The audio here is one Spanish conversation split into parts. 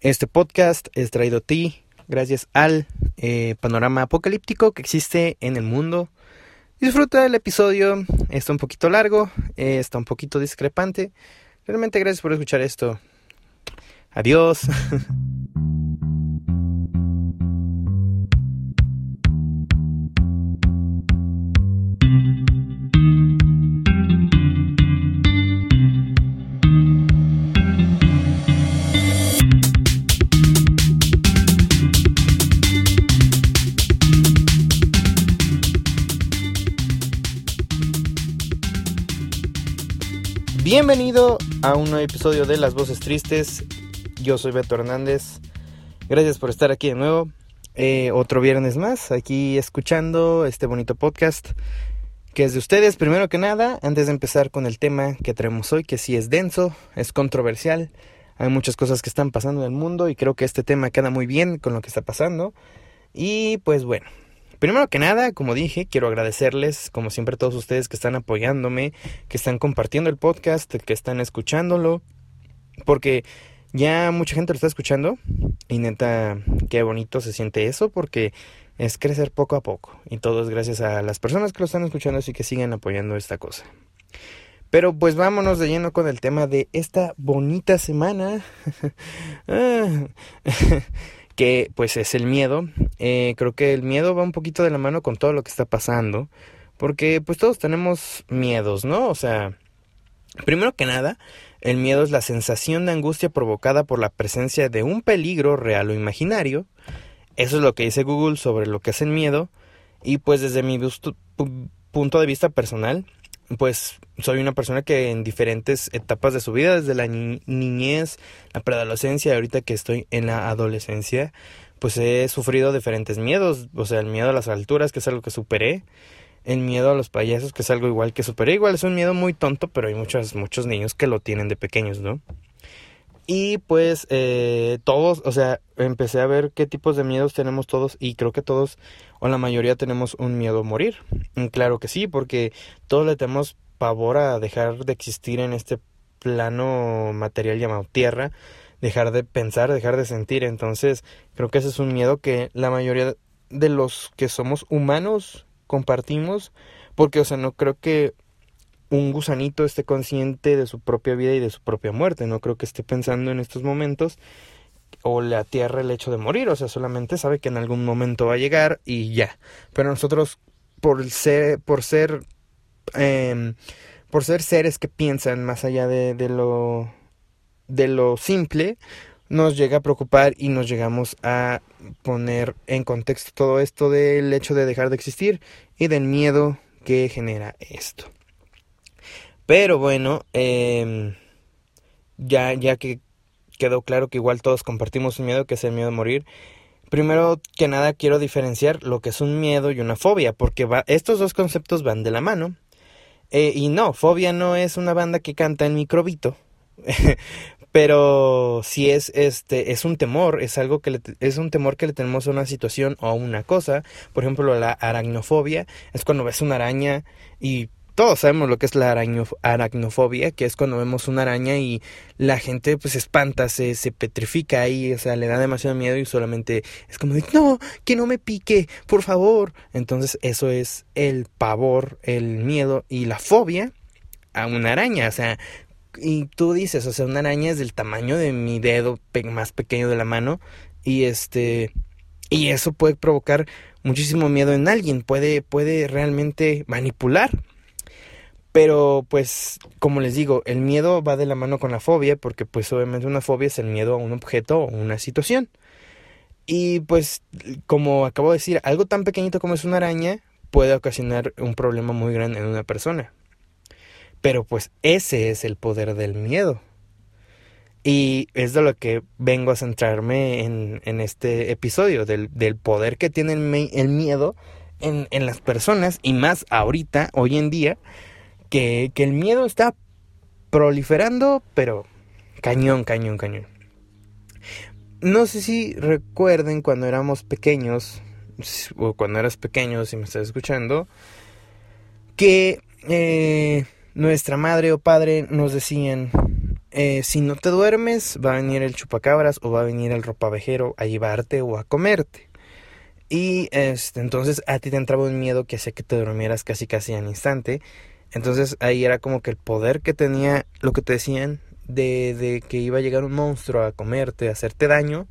Este podcast es traído a ti gracias al eh, panorama apocalíptico que existe en el mundo. Disfruta del episodio, está un poquito largo, eh, está un poquito discrepante. Realmente gracias por escuchar esto. Adiós. Bienvenido a un nuevo episodio de Las Voces Tristes. Yo soy Beto Hernández. Gracias por estar aquí de nuevo. Eh, otro viernes más, aquí escuchando este bonito podcast que es de ustedes. Primero que nada, antes de empezar con el tema que traemos hoy, que sí es denso, es controversial. Hay muchas cosas que están pasando en el mundo y creo que este tema queda muy bien con lo que está pasando. Y pues bueno, Primero que nada, como dije, quiero agradecerles, como siempre, a todos ustedes que están apoyándome, que están compartiendo el podcast, que están escuchándolo, porque ya mucha gente lo está escuchando y neta, qué bonito se siente eso, porque es crecer poco a poco y todo es gracias a las personas que lo están escuchando, así que sigan apoyando esta cosa. Pero pues vámonos de lleno con el tema de esta bonita semana. Que pues es el miedo. Eh, creo que el miedo va un poquito de la mano con todo lo que está pasando, porque pues todos tenemos miedos, ¿no? O sea, primero que nada, el miedo es la sensación de angustia provocada por la presencia de un peligro real o imaginario. Eso es lo que dice Google sobre lo que es el miedo. Y pues desde mi punto de vista personal, pues soy una persona que en diferentes etapas de su vida, desde la niñez, la preadolescencia, ahorita que estoy en la adolescencia, pues he sufrido diferentes miedos, o sea, el miedo a las alturas, que es algo que superé, el miedo a los payasos, que es algo igual que superé, igual es un miedo muy tonto, pero hay muchos, muchos niños que lo tienen de pequeños, ¿no? Y pues eh, todos, o sea, empecé a ver qué tipos de miedos tenemos todos y creo que todos o la mayoría tenemos un miedo a morir. claro que sí, porque todos le tenemos pavor a dejar de existir en este plano material llamado tierra, dejar de pensar, dejar de sentir. Entonces creo que ese es un miedo que la mayoría de los que somos humanos compartimos, porque o sea, no creo que un gusanito esté consciente de su propia vida y de su propia muerte. No creo que esté pensando en estos momentos o le atierra el hecho de morir. O sea, solamente sabe que en algún momento va a llegar y ya. Pero nosotros, por ser, por ser, em, por ser seres que piensan más allá de, de lo, de lo simple, nos llega a preocupar y nos llegamos a poner en contexto todo esto del hecho de dejar de existir y del miedo que genera esto. Pero bueno, em, ya, ya que quedó claro que igual todos compartimos un miedo, que es el miedo a morir. Primero que nada quiero diferenciar lo que es un miedo y una fobia, porque va, estos dos conceptos van de la mano. Eh, y no, fobia no es una banda que canta en microbito, pero si es este es un temor, es algo que es un temor que le tenemos a una situación o a una cosa. Por ejemplo, la aracnofobia es cuando ves una araña y todos sabemos lo que es la aracnofobia, que es cuando vemos una araña y la gente pues espanta, se, se petrifica ahí, o sea, le da demasiado miedo y solamente es como de, no, que no me pique, por favor. Entonces eso es el pavor, el miedo y la fobia a una araña, o sea, y tú dices, o sea, una araña es del tamaño de mi dedo más pequeño de la mano y este y eso puede provocar muchísimo miedo en alguien, puede puede realmente manipular pero pues, como les digo, el miedo va de la mano con la fobia, porque pues obviamente una fobia es el miedo a un objeto o una situación. Y pues, como acabo de decir, algo tan pequeñito como es una araña puede ocasionar un problema muy grande en una persona. Pero pues ese es el poder del miedo. Y es de lo que vengo a centrarme en, en este episodio, del, del, poder que tiene el, el miedo en, en las personas y más ahorita, hoy en día, que, el miedo está proliferando, pero cañón, cañón, cañón. No sé si recuerden cuando éramos pequeños, o cuando eras pequeño, si me estás escuchando, que eh, nuestra madre o padre nos decían, eh, si no te duermes, va a venir el chupacabras o va a venir el ropavejero a llevarte o a comerte. Y este, entonces a ti te entraba un miedo que hacía que te durmieras casi casi al instante. Entonces ahí era como que el poder que tenía lo que te decían de, de que iba a llegar un monstruo a comerte, a hacerte daño.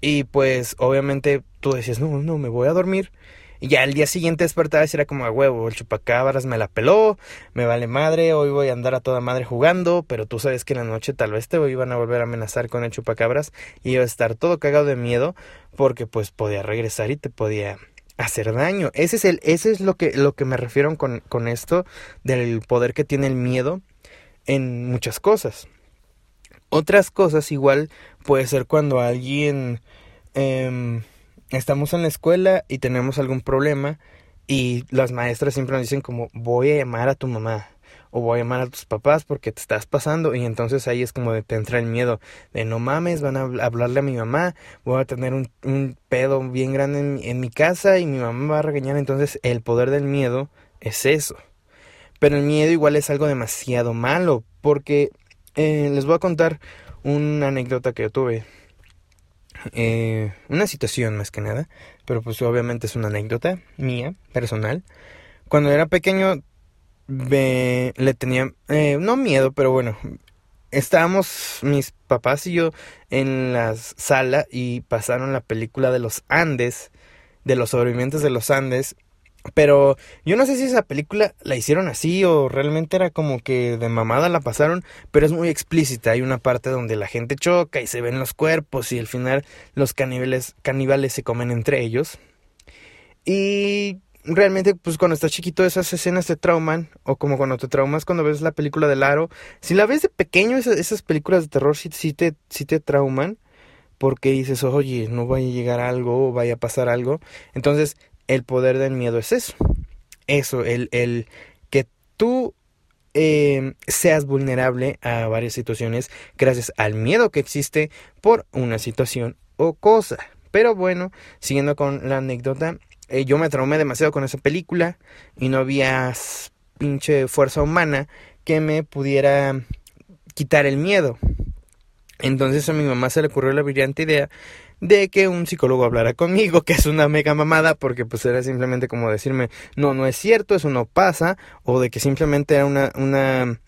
Y pues obviamente tú decías, no, no, me voy a dormir. Y ya el día siguiente despertabas y era como a huevo, el chupacabras me la peló, me vale madre, hoy voy a andar a toda madre jugando, pero tú sabes que en la noche tal vez te iban a volver a amenazar con el chupacabras y iba a estar todo cagado de miedo porque pues podía regresar y te podía hacer daño. Ese es el, ese es lo que, lo que me refiero con, con esto del poder que tiene el miedo en muchas cosas. Otras cosas igual puede ser cuando alguien eh, estamos en la escuela y tenemos algún problema y las maestras siempre nos dicen como voy a llamar a tu mamá o voy a llamar a tus papás porque te estás pasando y entonces ahí es como de te entra el miedo de no mames, van a hablarle a mi mamá, voy a tener un, pedo bien grande en, en mi casa y mi mamá me va a regañar, entonces el poder del miedo es eso. Pero el miedo igual es algo demasiado malo porque eh, les voy a contar una anécdota que yo tuve eh, una situación más que nada, pero pues obviamente es una anécdota mía, personal. Cuando era pequeño le tenía, eh, no miedo, pero bueno, estábamos mis papás y yo en la sala y pasaron la película de los Andes, de los sobrevivientes de los Andes, pero yo no sé si esa película la hicieron así o realmente era como que de mamada la pasaron, pero es muy explícita. Hay una parte donde la gente choca y se ven los cuerpos y al final los caníbales, caníbales se comen entre ellos. Y realmente, pues cuando estás chiquito esas escenas te trauman, o como cuando te traumas cuando ves la película del aro. Si la ves de pequeño, esas, películas de terror sí, te, sí te trauman, porque dices, oye, no vaya a llegar algo o vaya a pasar algo. Entonces, el poder del miedo es eso. Eso, el, el que tú eh, seas vulnerable a varias situaciones gracias al miedo que existe por una situación o cosa. Pero bueno, siguiendo con la anécdota, eh, yo me traumé demasiado con esa película y no había pinche fuerza humana que me pudiera quitar el miedo. Entonces a mi mamá se le ocurrió la brillante idea de que un psicólogo hablara conmigo, que es una mega mamada, porque pues era simplemente como decirme, no, no es cierto, eso no pasa, o de que simplemente era una, una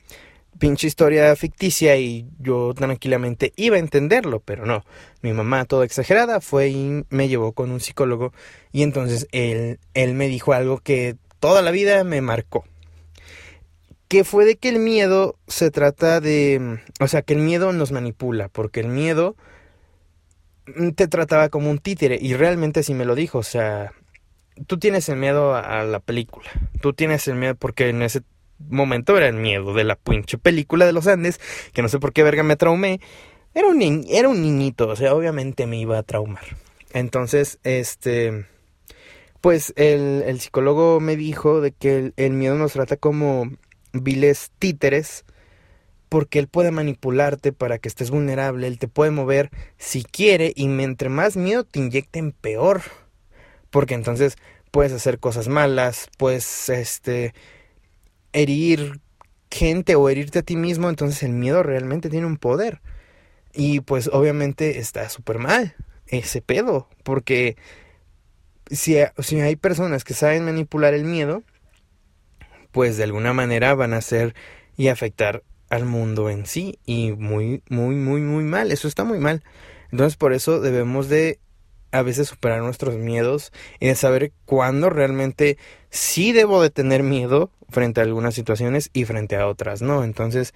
pinche historia ficticia y yo tranquilamente iba a entenderlo, pero no. Mi mamá, toda exagerada, fue y me llevó con un psicólogo y entonces él, él me dijo algo que toda la vida me marcó. Que fue de que el miedo se trata de... O sea, que el miedo nos manipula, porque el miedo te trataba como un títere y realmente así me lo dijo, o sea, tú tienes el miedo a, la película, tú tienes el miedo porque en ese momento era el miedo de la pinche película de los Andes, que no sé por qué verga me traumé, era un, era un niñito, o sea, obviamente me iba a traumar. Entonces, este, pues el, el psicólogo me dijo de que el, el miedo nos trata como viles títeres, porque él puede manipularte para que estés vulnerable, él te puede mover si quiere y mientras más miedo te inyecten peor, porque entonces puedes hacer cosas malas, puedes este herir gente o herirte a ti mismo, entonces el miedo realmente tiene un poder. Y pues obviamente está súper mal ese pedo, porque si, si hay personas que saben manipular el miedo, pues de alguna manera van a hacer y afectar al mundo en sí y muy, muy, muy, muy mal. Eso está muy mal. Entonces por eso debemos de a veces superar nuestros miedos y de saber cuándo realmente sí debo de tener miedo frente a algunas situaciones y frente a otras, ¿no? Entonces,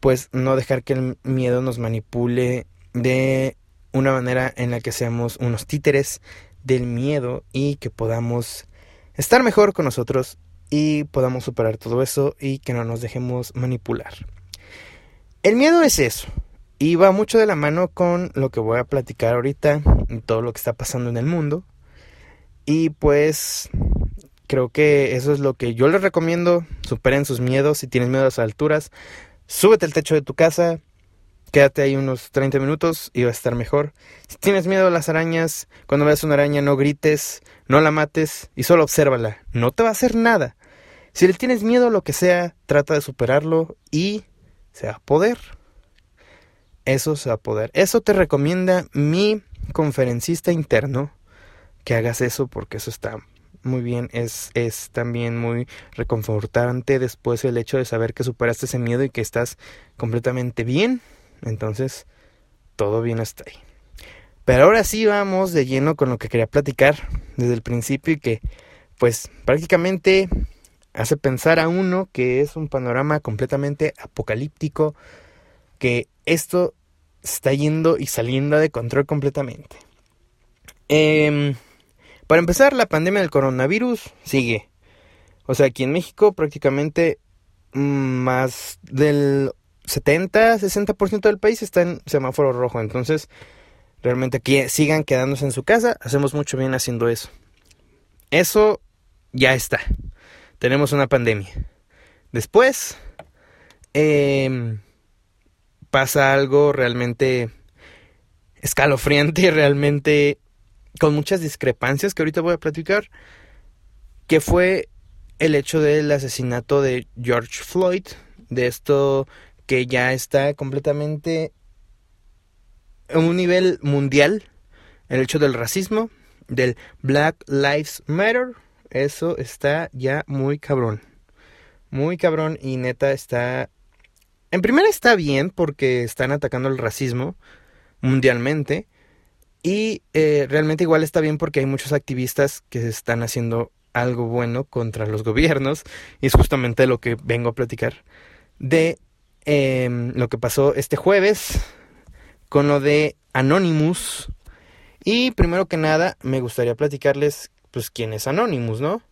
pues no dejar que el miedo nos manipule de una manera en la que seamos unos títeres del miedo y que podamos estar mejor con nosotros y podamos superar todo eso y que no nos dejemos manipular. El miedo es eso. Y va mucho de la mano con lo que voy a platicar ahorita todo lo que está pasando en el mundo. Y pues creo que eso es lo que yo les recomiendo. Superen sus miedos. Si tienes miedo a las alturas, súbete al techo de tu casa. Quédate ahí unos 30 minutos y va a estar mejor. Si tienes miedo a las arañas, cuando veas una araña no grites, no la mates y solo obsérvala. No te va a hacer nada. Si le tienes miedo a lo que sea, trata de superarlo y sea poder. Eso se va a poder. Eso te recomienda mi conferencista interno que hagas eso porque eso está muy bien. Es, es también muy reconfortante después el hecho de saber que superaste ese miedo y que estás completamente bien. Entonces, todo bien hasta ahí. Pero ahora sí vamos de lleno con lo que quería platicar desde el principio y que pues prácticamente hace pensar a uno que es un panorama completamente apocalíptico, que esto está yendo y saliendo de control completamente. Eh, para empezar, la pandemia del coronavirus sigue. O sea, aquí en México prácticamente mm, más del 70, 60% del país está en semáforo rojo. Entonces, realmente que sigan quedándose en su casa, hacemos mucho bien haciendo eso. Eso ya está. Tenemos una pandemia. Después, em, pasa algo realmente escalofriante, realmente con muchas discrepancias que ahorita voy a platicar, que fue el hecho del asesinato de George Floyd, de esto que ya está completamente en un nivel mundial, el hecho del racismo, del Black Lives Matter, eso está ya muy cabrón. Muy cabrón y neta está... En primera está bien porque están atacando el racismo mundialmente. Y eh, realmente igual está bien porque hay muchos activistas que están haciendo algo bueno contra los gobiernos. Y es justamente lo que vengo a platicar de em, lo que pasó este jueves con lo de Anonymous. Y primero que nada, me gustaría platicarles, pues, quién es Anonymous, ¿no?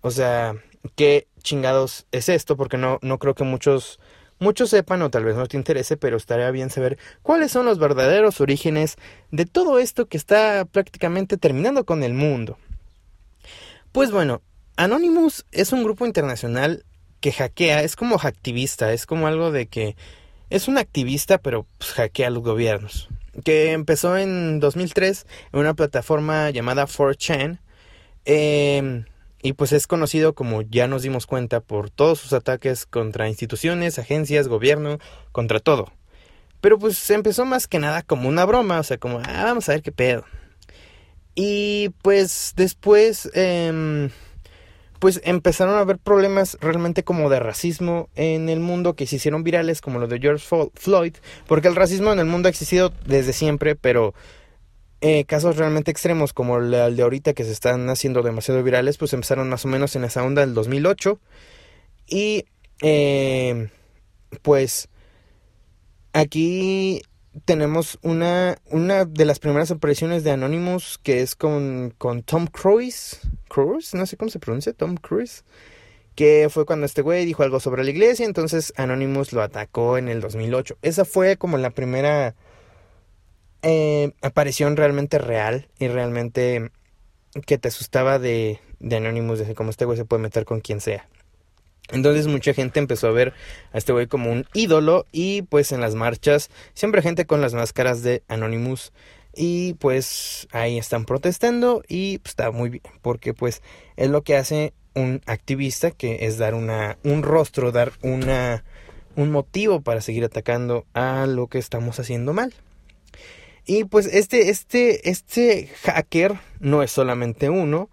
O sea, qué chingados es esto, porque no, no creo que muchos muchos sepan o tal vez no te interese, pero estaría bien saber cuáles son los verdaderos orígenes de todo esto que está prácticamente terminando con el mundo. Pues bueno, Anonymous es un grupo internacional que hackea, es como hacktivista, es como algo de que es un activista pero pues, hackea a los gobiernos. Que empezó en 2003 en una plataforma llamada 4chan. Eh, y pues es conocido como ya nos dimos cuenta por todos sus ataques contra instituciones, agencias, gobierno, contra todo. Pero pues empezó más que nada como una broma, o sea, como, ah, vamos a ver qué pedo. Y pues después, eh, pues empezaron a haber problemas realmente como de racismo en el mundo que se hicieron virales, como lo de George Floyd, porque el racismo en el mundo ha existido desde siempre, pero eh, casos realmente extremos como el de ahorita que se están haciendo demasiado virales, pues empezaron más o menos en esa onda del 2008. Y eh, pues aquí tenemos una, una de las primeras apariciones de Anonymous que es con, con Tom Cruise. Cruise, no sé cómo se pronuncia, Tom Cruise. Que fue cuando este güey dijo algo sobre la iglesia, entonces Anonymous lo atacó en el 2008. Esa fue como la primera eh, realmente real y realmente que te asustaba de, de Anonymous, de cómo este güey se puede meter con quien sea. Entonces mucha gente empezó a ver a este güey como un ídolo y pues en las marchas siempre gente con las máscaras de Anonymous y pues ahí están protestando y pues, está muy bien porque pues es lo que hace un activista que es dar una un rostro, dar una un motivo para seguir atacando a lo que estamos haciendo mal. Y pues este, este, este hacker no es solamente uno,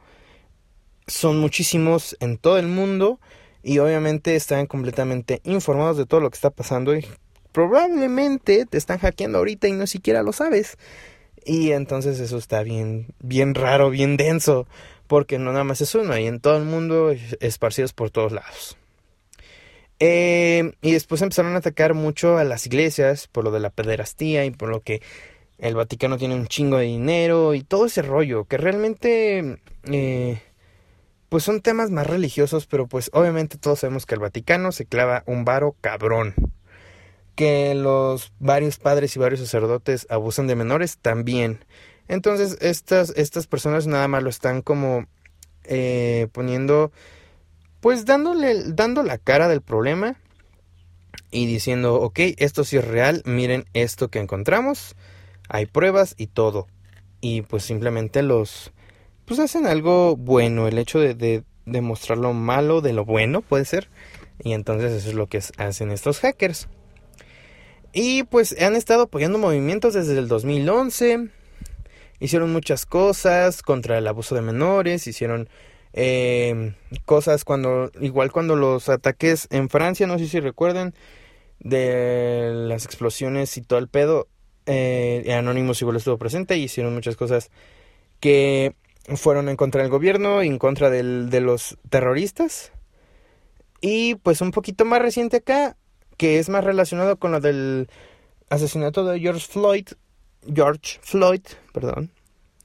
son muchísimos en todo el mundo y obviamente están completamente informados de todo lo que está pasando y probablemente te están hackeando ahorita y no siquiera lo sabes. Y entonces eso está bien, bien raro, bien denso, porque no nada más es uno, hay en todo el mundo esparcidos por todos lados. Eh, y después empezaron a atacar mucho a las iglesias por lo de la pederastía y por lo que el Vaticano tiene un chingo de dinero y todo ese rollo, que realmente eh, pues son temas más religiosos, pero pues obviamente todos sabemos que el Vaticano se clava un varo cabrón. Que los varios padres y varios sacerdotes abusan de menores también. Entonces estas, estas personas nada más lo están como eh, poniendo, pues dándole, dando la cara del problema y diciendo, ok, esto sí es real, miren esto que encontramos hay pruebas y todo. Y pues simplemente los, pues hacen algo bueno, el hecho de, de, demostrar lo malo de lo bueno puede ser. Y entonces eso es lo que hacen estos hackers. Y pues han estado apoyando movimientos desde el 2011. Hicieron muchas cosas contra el abuso de menores, hicieron eh, cosas cuando, igual cuando los ataques en Francia, no sé si recuerden, de las explosiones y todo el pedo, eh, Anonymous igual estuvo presente y hicieron muchas cosas que fueron en contra del gobierno y en contra del, de los terroristas. Y pues un poquito más reciente acá, que es más relacionado con lo del asesinato de George Floyd, George Floyd, perdón.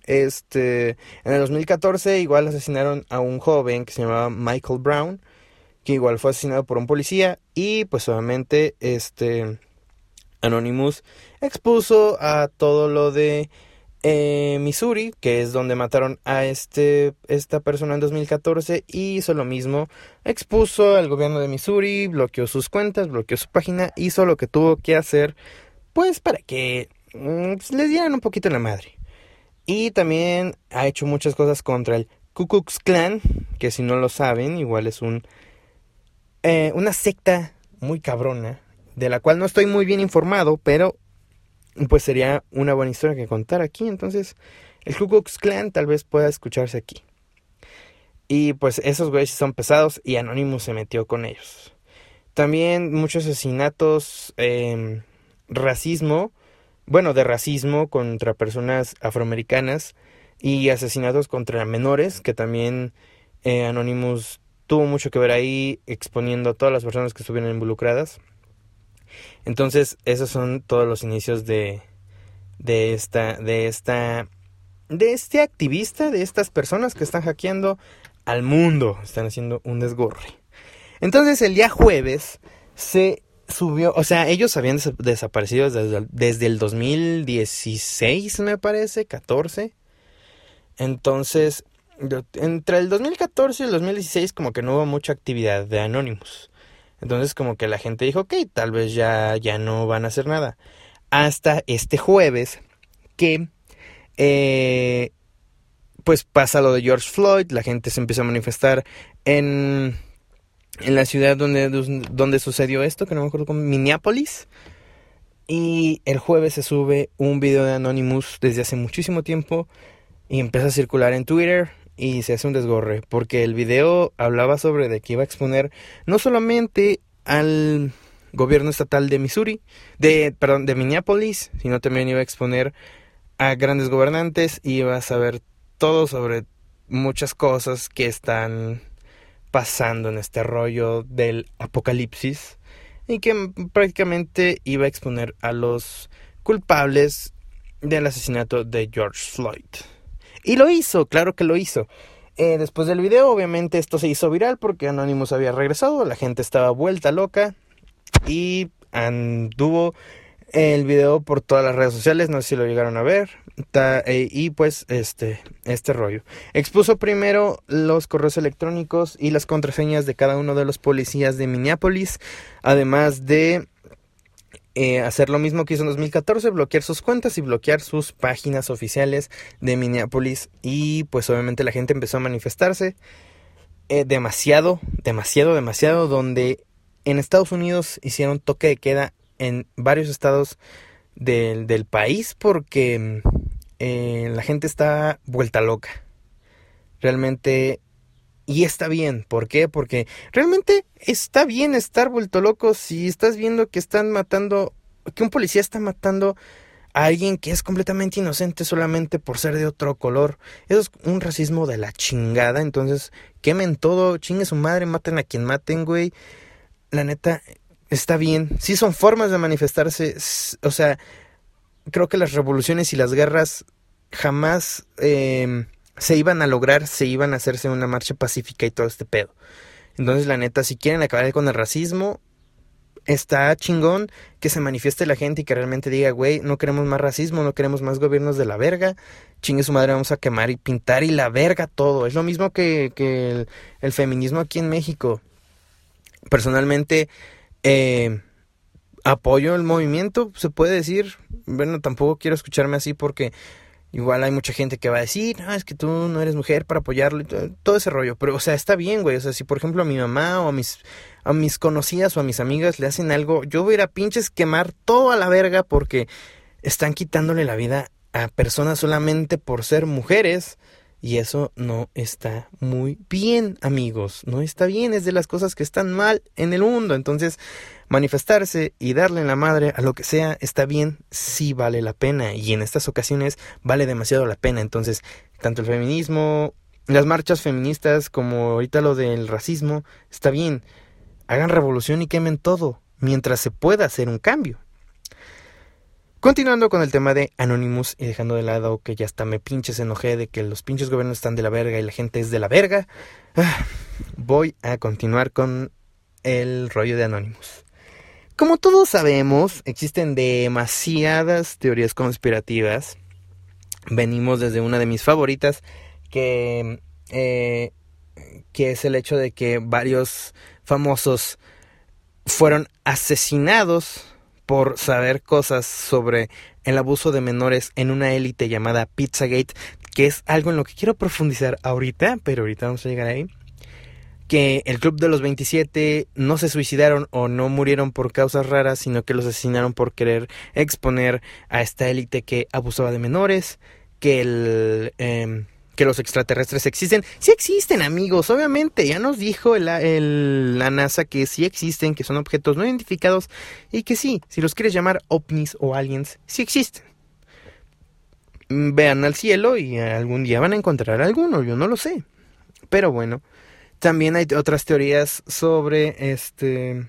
Este, en el 2014 igual asesinaron a un joven que se llamaba Michael Brown, que igual fue asesinado por un policía y pues obviamente este Anonymous expuso a todo lo de eh, Missouri, que es donde mataron a este, esta persona en 2014, y hizo lo mismo, expuso al gobierno de Missouri, bloqueó sus cuentas, bloqueó su página, hizo lo que tuvo que hacer, pues para que mm, pues, les dieran un poquito la madre. Y también ha hecho muchas cosas contra el Ku Klux Klan, que si no lo saben, igual es un eh, una secta muy cabrona, de la cual no estoy muy bien informado, pero pues sería una buena historia que contar aquí. Entonces, el Ku Klux Klan tal vez pueda escucharse aquí. Y pues esos güeyes son pesados y Anonymous se metió con ellos. También muchos asesinatos, eh, racismo, bueno, de racismo contra personas afroamericanas y asesinatos contra menores, que también eh, Anonymous tuvo mucho que ver ahí exponiendo a todas las personas que estuvieron involucradas. Entonces, esos son todos los inicios de, de esta, de esta, de este activista, de estas personas que están hackeando al mundo, están haciendo un desgorre. Entonces, el día jueves se subió, o sea, ellos habían desaparecido desde, desde el 2016, me parece, 14. Entonces, entre el 2014 y el 2016 como que no hubo mucha actividad de Anonymous. Entonces como que la gente dijo, ok, tal vez ya, ya no van a hacer nada. Hasta este jueves que eh, pues pasa lo de George Floyd, la gente se empieza a manifestar en, en la ciudad donde, donde sucedió esto, que no me acuerdo cómo, Minneapolis. Y el jueves se sube un video de Anonymous desde hace muchísimo tiempo y empieza a circular en Twitter y se hace un desgorre porque el video hablaba sobre de que iba a exponer no solamente al gobierno estatal de Missouri, de perdón, de Minneapolis, sino también iba a exponer a grandes gobernantes y iba a saber todo sobre muchas cosas que están pasando en este rollo del apocalipsis y que prácticamente iba a exponer a los culpables del asesinato de George Floyd. Y lo hizo, claro que lo hizo. Eh, después del video, obviamente esto se hizo viral porque Anonymous había regresado, la gente estaba vuelta loca y anduvo el video por todas las redes sociales, no sé si lo llegaron a ver, eh, y pues este, este rollo. Expuso primero los correos electrónicos y las contraseñas de cada uno de los policías de Minneapolis, además de eh, hacer lo mismo que hizo en 2014, bloquear sus cuentas y bloquear sus páginas oficiales de Minneapolis. Y pues obviamente la gente empezó a manifestarse eh, demasiado, demasiado, demasiado, donde en Estados Unidos hicieron toque de queda en varios estados del, del país porque eh, la gente está vuelta loca. Realmente y está bien, ¿por qué? Porque realmente está bien estar vuelto loco si estás viendo que están matando, que un policía está matando a alguien que es completamente inocente solamente por ser de otro color. Eso es un racismo de la chingada, entonces quemen todo, chingue su madre, maten a quien maten, güey. La neta, está bien. Sí son formas de manifestarse, o sea, creo que las revoluciones y las guerras jamás... Eh, se iban a lograr, se iban a hacerse una marcha pacífica y todo este pedo. Entonces, la neta, si quieren acabar con el racismo, está chingón que se manifieste la gente y que realmente diga, güey, no queremos más racismo, no queremos más gobiernos de la verga, chingue su madre, vamos a quemar y pintar y la verga todo. Es lo mismo que, que el, feminismo aquí en México. Personalmente, eh, apoyo el movimiento, se puede decir. Bueno, tampoco quiero escucharme así porque Igual hay mucha gente que va a decir, no, es que tú no eres mujer para apoyarlo todo, ese rollo. Pero, o sea, está bien, güey. O sea, si por ejemplo a mi mamá o a mis, a mis conocidas o a mis amigas le hacen algo, yo voy a ir a pinches quemar todo a la verga porque están quitándole la vida a personas solamente por ser mujeres. Y eso no está muy bien, amigos. No está bien, es de las cosas que están mal en el mundo. Entonces, manifestarse y darle en la madre a lo que sea está bien, sí vale la pena. Y en estas ocasiones vale demasiado la pena. Entonces, tanto el feminismo, las marchas feministas, como ahorita lo del racismo, está bien. Hagan revolución y quemen todo, mientras se pueda hacer un cambio. Continuando con el tema de Anonymous y dejando de lado que ya hasta me pinches enojé de que los pinches gobiernos están de la verga y la gente es de la verga, ah, voy a continuar con el rollo de Anonymous. Como todos sabemos, existen demasiadas teorías conspirativas. Venimos desde una de mis favoritas, que, eh, que es el hecho de que varios famosos fueron asesinados por saber cosas sobre el abuso de menores en una élite llamada Pizzagate, que es algo en lo que quiero profundizar ahorita, pero ahorita vamos a llegar ahí. Que el club de los 27 no se suicidaron o no murieron por causas raras, sino que los asesinaron por querer exponer a esta élite que abusaba de menores, que el... Em, que los extraterrestres existen. Sí existen, amigos, obviamente. Ya nos dijo la NASA que sí existen, que son objetos no identificados y que sí, si los quieres llamar ovnis o aliens, sí existen. Vean al cielo y algún día van a encontrar alguno, yo no lo sé. Pero bueno, también hay otras teorías sobre este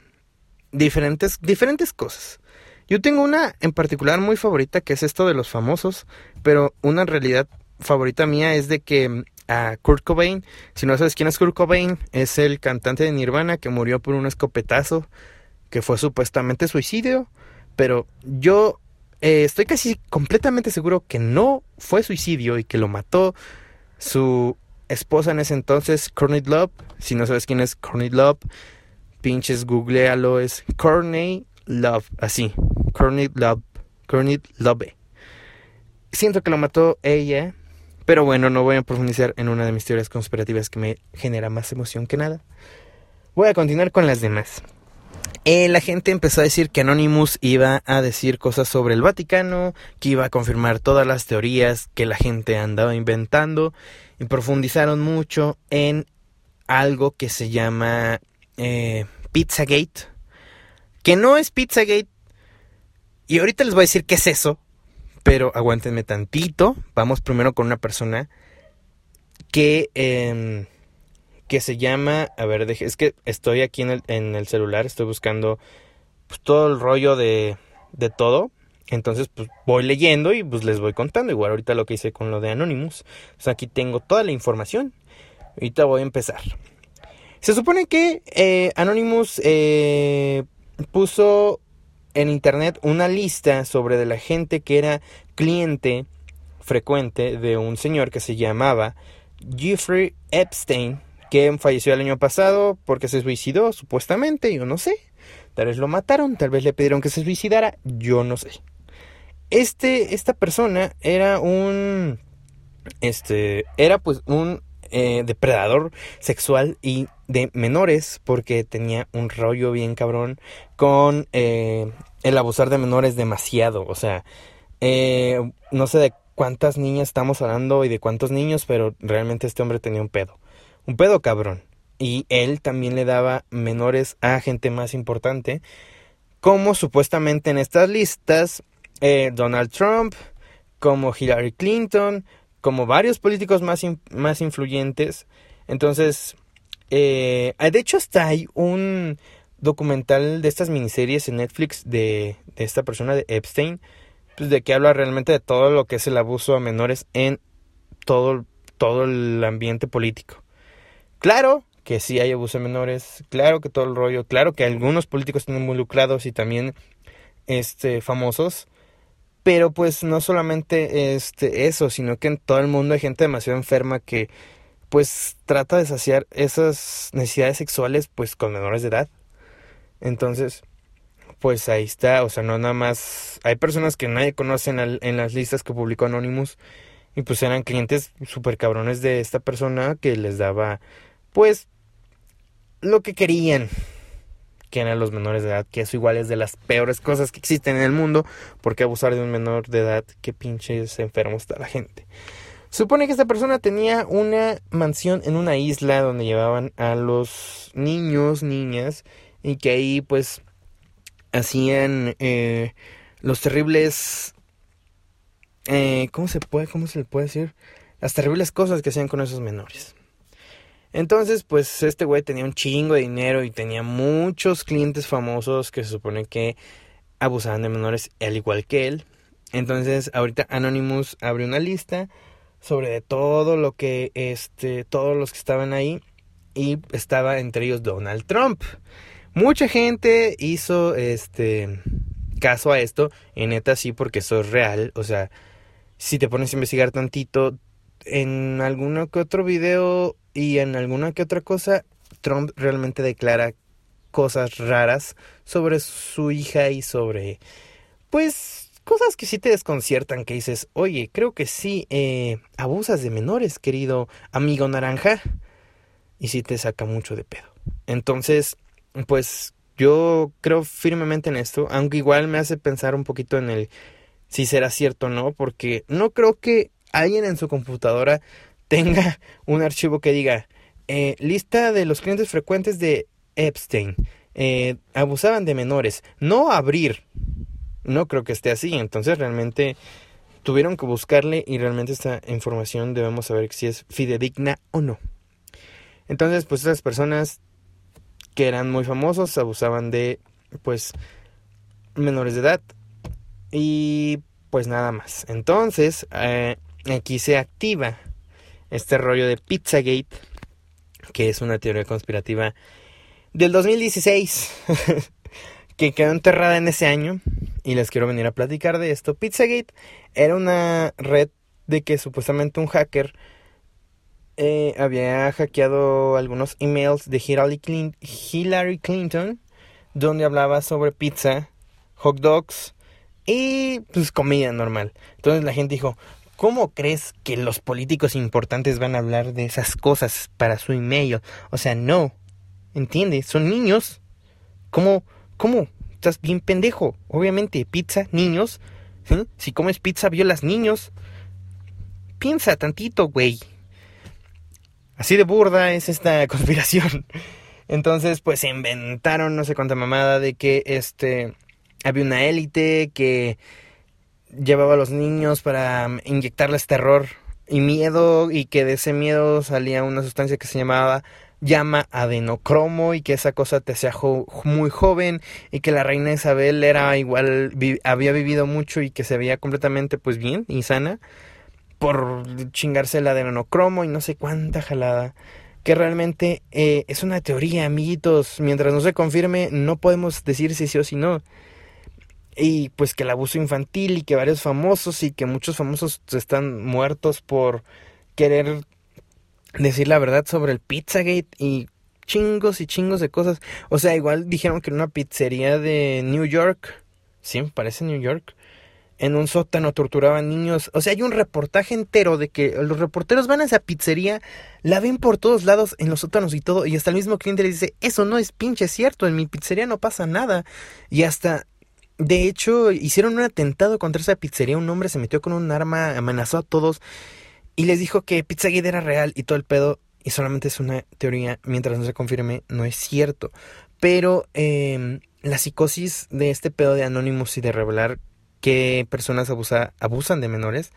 diferentes diferentes cosas. Yo tengo una en particular muy favorita que es esto de los famosos, pero una en realidad favorita mía es de que mm, a Kurt Cobain, si no sabes quién es Kurt Cobain, es el cantante de Nirvana que murió por un escopetazo que fue supuestamente suicidio, pero yo eh, estoy casi completamente seguro que no fue suicidio y que lo mató su esposa en ese entonces, Courtney Love. Si no sabes quién es Courtney Love, pinches googlealo, es Courtney Love, así, Courtney Love, Courtney Love. Siento que lo mató ella pero bueno, no voy a profundizar en una de mis teorías conspirativas que me genera más emoción que nada. Voy a continuar con las demás. Eh, la gente empezó a decir que Anonymous iba a decir cosas sobre el Vaticano, que iba a confirmar todas las teorías que la gente andaba inventando y profundizaron mucho en algo que se llama eh, Pizzagate, que no es Pizzagate. Y ahorita les voy a decir qué es eso, pero aguántenme tantito. Vamos primero con una persona que, em, que se llama, a ver, es que estoy aquí en el, en el celular, estoy buscando pues, todo el rollo de, de todo. Entonces, pues voy leyendo y pues les voy contando. Igual ahorita lo que hice con lo de Anonymous. Aquí tengo toda la información. Ahorita voy a empezar. Se supone que eh, Anonymous eh, puso en internet una lista sobre de la gente que era cliente frecuente de un señor que se llamaba Jeffrey Epstein, que falleció el año pasado porque se suicidó, supuestamente, yo no sé. Tal vez lo mataron, tal vez le pidieron que se suicidara, yo no sé. Este, esta persona era un, este, era pues un eh, depredador sexual y de menores porque tenía un rollo bien cabrón con eh, el abusar de menores demasiado. O sea, eh, no sé de cuántas niñas estamos hablando y de cuántos niños, pero realmente este hombre tenía un pedo. Un pedo cabrón. Y él también le daba menores a gente más importante, como supuestamente en estas listas Donald Trump, como Hillary Clinton, como varios políticos más, más influyentes. Entonces, eh, de hecho hasta hay un documental de estas miniseries en Netflix de, de esta persona de Epstein, pues de que habla realmente de todo lo que es el abuso a menores en todo, todo el ambiente político. Claro que sí hay abuso a menores, claro que todo el rollo, claro que algunos políticos están involucrados y también este, famosos, pero pues no solamente este, eso, sino que en todo el mundo hay gente demasiado enferma que pues trata de saciar esas necesidades sexuales pues con menores de edad. Entonces, pues ahí está, o sea, no nada más... Hay personas que nadie conoce en, en las listas que publicó Anonymous Y pues eran clientes súper cabrones de esta persona que les daba, pues, lo que querían. Que eran los menores de edad, que eso igual es de las peores cosas que existen en el mundo. Porque abusar de un menor de edad, qué pinches enfermo está la gente. Supone que esta persona tenía una mansión en una isla donde llevaban a los niños, niñas, y que ahí pues hacían eh, los terribles... Eh, ¿Cómo se puede? ¿Cómo se le puede decir? Las terribles cosas que hacían con esos menores. Entonces, pues este güey tenía un chingo de dinero y tenía muchos clientes famosos que se supone que abusaban de menores al igual que él. Entonces, ahorita Anonymous abre una lista sobre todo lo que este todos los que estaban ahí y estaba entre ellos Donald Trump. Mucha gente hizo este caso a esto, en neta sí porque eso es real, o sea, si te pones a investigar tantito en alguno que otro video y en alguna que otra cosa, Trump realmente declara cosas raras sobre su hija y sobre pues cosas que sí te desconciertan, que dices, oye, creo que sí, eh, abusas de menores, querido amigo naranja, y sí te saca mucho de pedo. Entonces, pues yo creo firmemente en esto, aunque igual me hace pensar un poquito en el si será cierto o no, porque no creo que alguien en su computadora tenga un archivo que diga, eh, lista de los clientes frecuentes de Epstein, eh, abusaban de menores, no abrir, no creo que esté así. Entonces realmente tuvieron que buscarle y realmente esta información debemos saber si es fidedigna o no. Entonces, pues esas personas que eran muy famosos abusaban de, pues, menores de edad y pues nada más. Entonces, eh, aquí se activa este rollo de Pizzagate, que es una teoría conspirativa del 2016, que quedó enterrada en ese año y les quiero venir a platicar de esto. Pizzagate era una red de que supuestamente un hacker eh, había hackeado algunos emails de Hillary Clinton donde hablaba sobre pizza, hot dogs y pues comida normal. Entonces la gente dijo, ¿cómo crees que los políticos importantes van a hablar de esas cosas para su email? O sea, no. ¿Entiendes? Son niños. ¿Cómo? ¿Cómo? estás bien pendejo. Obviamente, pizza, niños. Si comes pizza, violas niños. Piensa tantito, güey. Así de burda es esta conspiración. Entonces, pues se inventaron no sé cuánta mamada de que este había una élite que llevaba a los niños para inyectarles terror y miedo y que de ese miedo salía una sustancia que se llamaba llama adenocromo y que esa cosa te hacía muy joven y que la reina Isabel era igual, había vivido mucho y que se veía completamente pues bien y sana por chingarse el adenocromo y no sé cuánta jalada. Que realmente eh, es una teoría, amiguitos. Mientras no se confirme, no podemos decir si sí o si no. Y pues que el abuso infantil y que varios famosos y que muchos famosos están muertos por querer decir la verdad sobre el Pizzagate y chingos y chingos de cosas. O sea, igual dijeron que en una pizzería de New York, sí, parece New York, en un sótano torturaban niños. O sea, hay un reportaje entero de que los reporteros van a esa pizzería, la ven por todos lados en los sótanos y todo, y hasta el mismo cliente le dice, eso no es pinche cierto, en mi pizzería no pasa nada. Y hasta, de hecho, hicieron un atentado contra esa pizzería, un hombre se metió con un arma, amenazó a todos y les dijo que Pizzagate era real y todo el pedo. Y solamente es una teoría. Mientras no se confirme, no es cierto. Pero em, la psicosis de este pedo de Anonymous y de revelar que personas abusa, abusan de menores,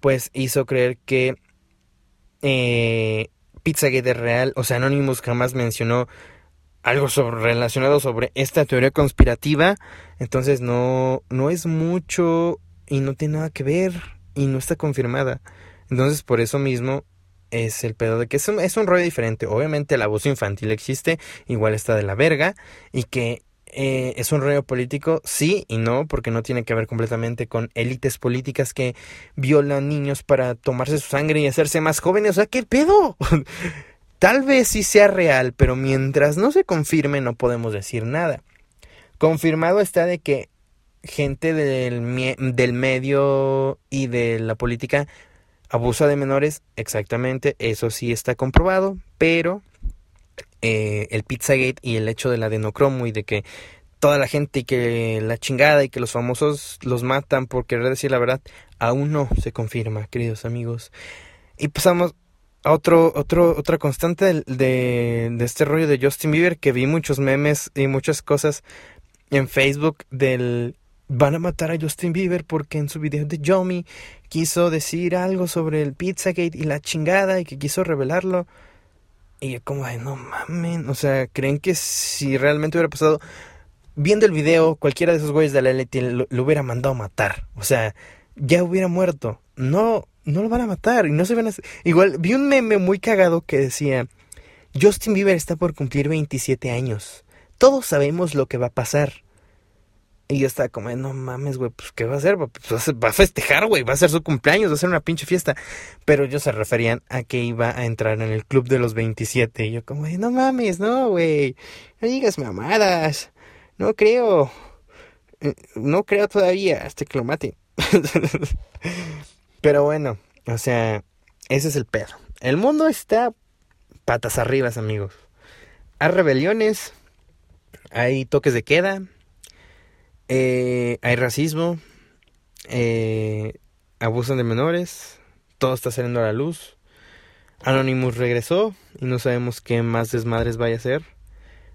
pues hizo creer que eh, Pizzagate es real. O sea, Anonymous jamás mencionó algo relacionado sobre esta teoría conspirativa. Entonces no, no es mucho y no tiene nada que ver y no está confirmada. Entonces, por eso mismo es el pedo de que es un, es un rollo diferente. Obviamente el abuso infantil existe, igual está de la verga, y que eh, es un rollo político, sí y no, porque no tiene que ver completamente con élites políticas que violan niños para tomarse su sangre y hacerse más jóvenes. O sea, ¿qué pedo? Tal vez sí sea real, pero mientras no se confirme no podemos decir nada. Confirmado está de que gente del, del medio y de la política Abusa de menores, exactamente, eso sí está comprobado, pero eh, el Pizzagate y el hecho del adenocromo y de que toda la gente y que la chingada y que los famosos los matan por querer decir la verdad, aún no se confirma, queridos amigos. Y pasamos a otro, otro, otra constante de, de, de este rollo de Justin Bieber, que vi muchos memes y muchas cosas en Facebook del van a matar a Justin Bieber porque en su video de Yomi quiso decir algo sobre el Pizzagate y la chingada y que quiso revelarlo. Y yo como, ay, no mamen, o sea, ¿creen que si realmente hubiera pasado viendo el video, cualquiera de esos güeyes de la LT lo, hubiera mandado a matar? O sea, ya hubiera muerto. No, no lo van a matar y no se van a... Igual, vi un meme muy cagado que decía, Justin Bieber está por cumplir 27 años. Todos sabemos lo que va a pasar. Y yo estaba como, no mames, güey, pues ¿qué va a hacer? Pues va a festejar, güey, va a ser su cumpleaños, va a ser una pinche fiesta. Pero ellos se referían a que iba a entrar en el club de los 27. Y yo como, no mames, no, güey, no digas mamadas. No creo. Eh, no creo todavía hasta que lo. Pero bueno, o sea, ese es el pedo. El mundo está patas arriba, amigos. Hay rebeliones, hay toques de queda, eh, hay racismo, eh, abusan de menores, todo está saliendo a la luz. Anonymous regresó y no sabemos qué más desmadres vaya a hacer.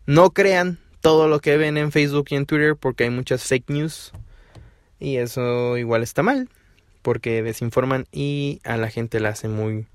No crean todo lo que ven en Facebook y en Twitter porque hay muchas fake news y eso igual está mal porque desinforman y a la gente la hace muy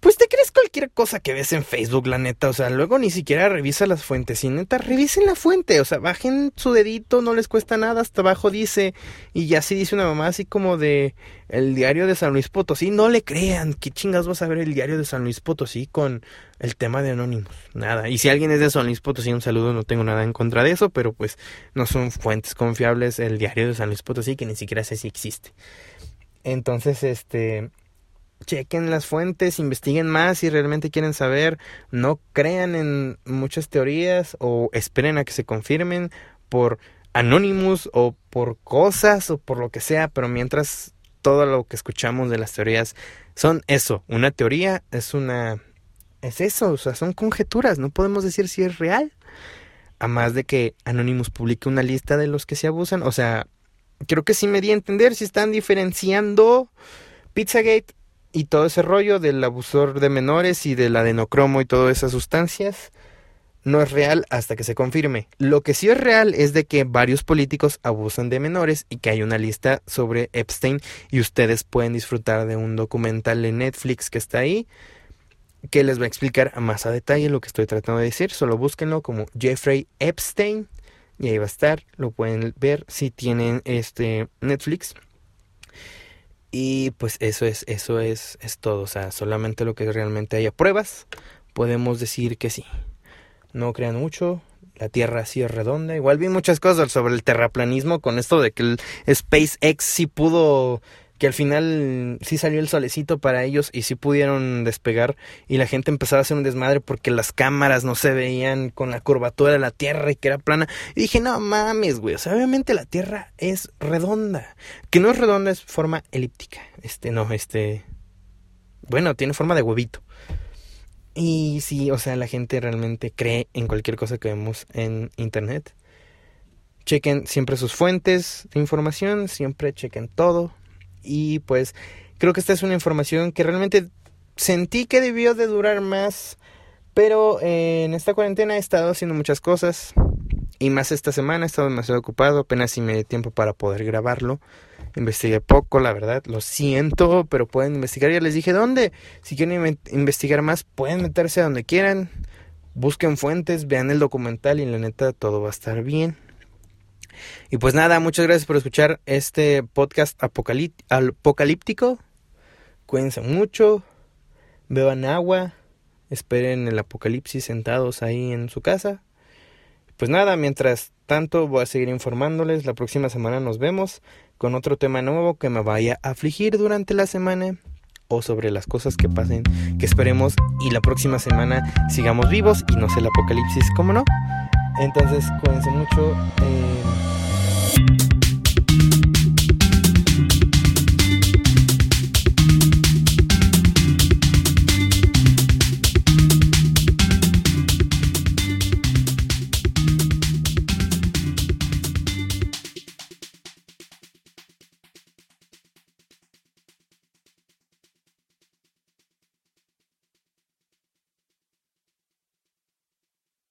pues te crees cualquier cosa que ves en Facebook, la neta. O sea, luego ni siquiera revisa las fuentes. Y neta, revisen la fuente. O sea, bajen su dedito, no les cuesta nada. Hasta abajo dice. Y ya sí dice una mamá así como de el diario de San Luis Potosí. No le crean. ¿Qué chingas vas a ver el diario de San Luis Potosí con el tema de Anónimos? Nada. Y si alguien es de San Luis Potosí, un saludo. No tengo nada en contra de eso. Pero pues no son fuentes confiables el diario de San Luis Potosí, que ni siquiera sé si existe. Entonces, este chequen las fuentes, investiguen más si realmente quieren saber, no crean en muchas teorías o esperen a que se confirmen por Anonymous o por cosas o por lo que sea, pero mientras todo lo que escuchamos de las teorías son eso, una teoría es una es eso, o sea, son conjeturas, no podemos decir si es real. A más de que Anonymous publique una lista de los que se abusan, o sea, creo que sí me di a entender si están diferenciando Pizzagate y todo ese rollo del abusor de menores y del adenocromo y todas esas sustancias no es real hasta que se confirme. Lo que sí es real es de que varios políticos abusan de menores y que hay una lista sobre Epstein y ustedes pueden disfrutar de un documental de Netflix que está ahí que les va a explicar más a detalle lo que estoy tratando de decir. Solo búsquenlo como Jeffrey Epstein y ahí va a estar. Lo pueden ver si tienen este Netflix. Y pues eso es, eso es, es todo. O sea, solamente lo que realmente haya pruebas, podemos decir que sí. No crean mucho, la Tierra sí es redonda. Igual vi muchas cosas sobre el terraplanismo con esto de que el SpaceX sí pudo que al final sí salió el solecito para ellos y sí pudieron despegar y la gente empezaba a hacer un desmadre porque las cámaras no se veían con la curvatura de la Tierra y que era plana. Y dije, no mames, güey, o sea, obviamente la Tierra es redonda. Que no es redonda, es forma elíptica. Este, no, este... Bueno, tiene forma de huevito. Y sí, o sea, la gente realmente cree en cualquier cosa que vemos en Internet. Chequen siempre sus fuentes de información, siempre chequen todo, y pues creo que esta es una información que realmente sentí que debió de durar más, pero eh, en esta cuarentena he estado haciendo muchas cosas y más esta semana he estado demasiado ocupado, apenas si me dio tiempo para poder grabarlo. Investigué poco, la verdad, lo siento, pero pueden investigar. Ya les dije dónde. Si quieren investigar más, pueden meterse a donde quieran. Busquen fuentes, vean el documental y la neta todo va a estar bien. Y pues nada, muchas gracias por escuchar este podcast apocalíptico. Cuídense mucho, beban agua, esperen el apocalipsis sentados ahí en su casa. Pues nada, mientras tanto voy a seguir informándoles. La próxima semana nos vemos con otro tema nuevo que me vaya a afligir durante la semana o sobre las cosas que pasen, que esperemos y la próxima semana sigamos vivos y no sea el apocalipsis, como no. Entonces, cuídense mucho. Eh...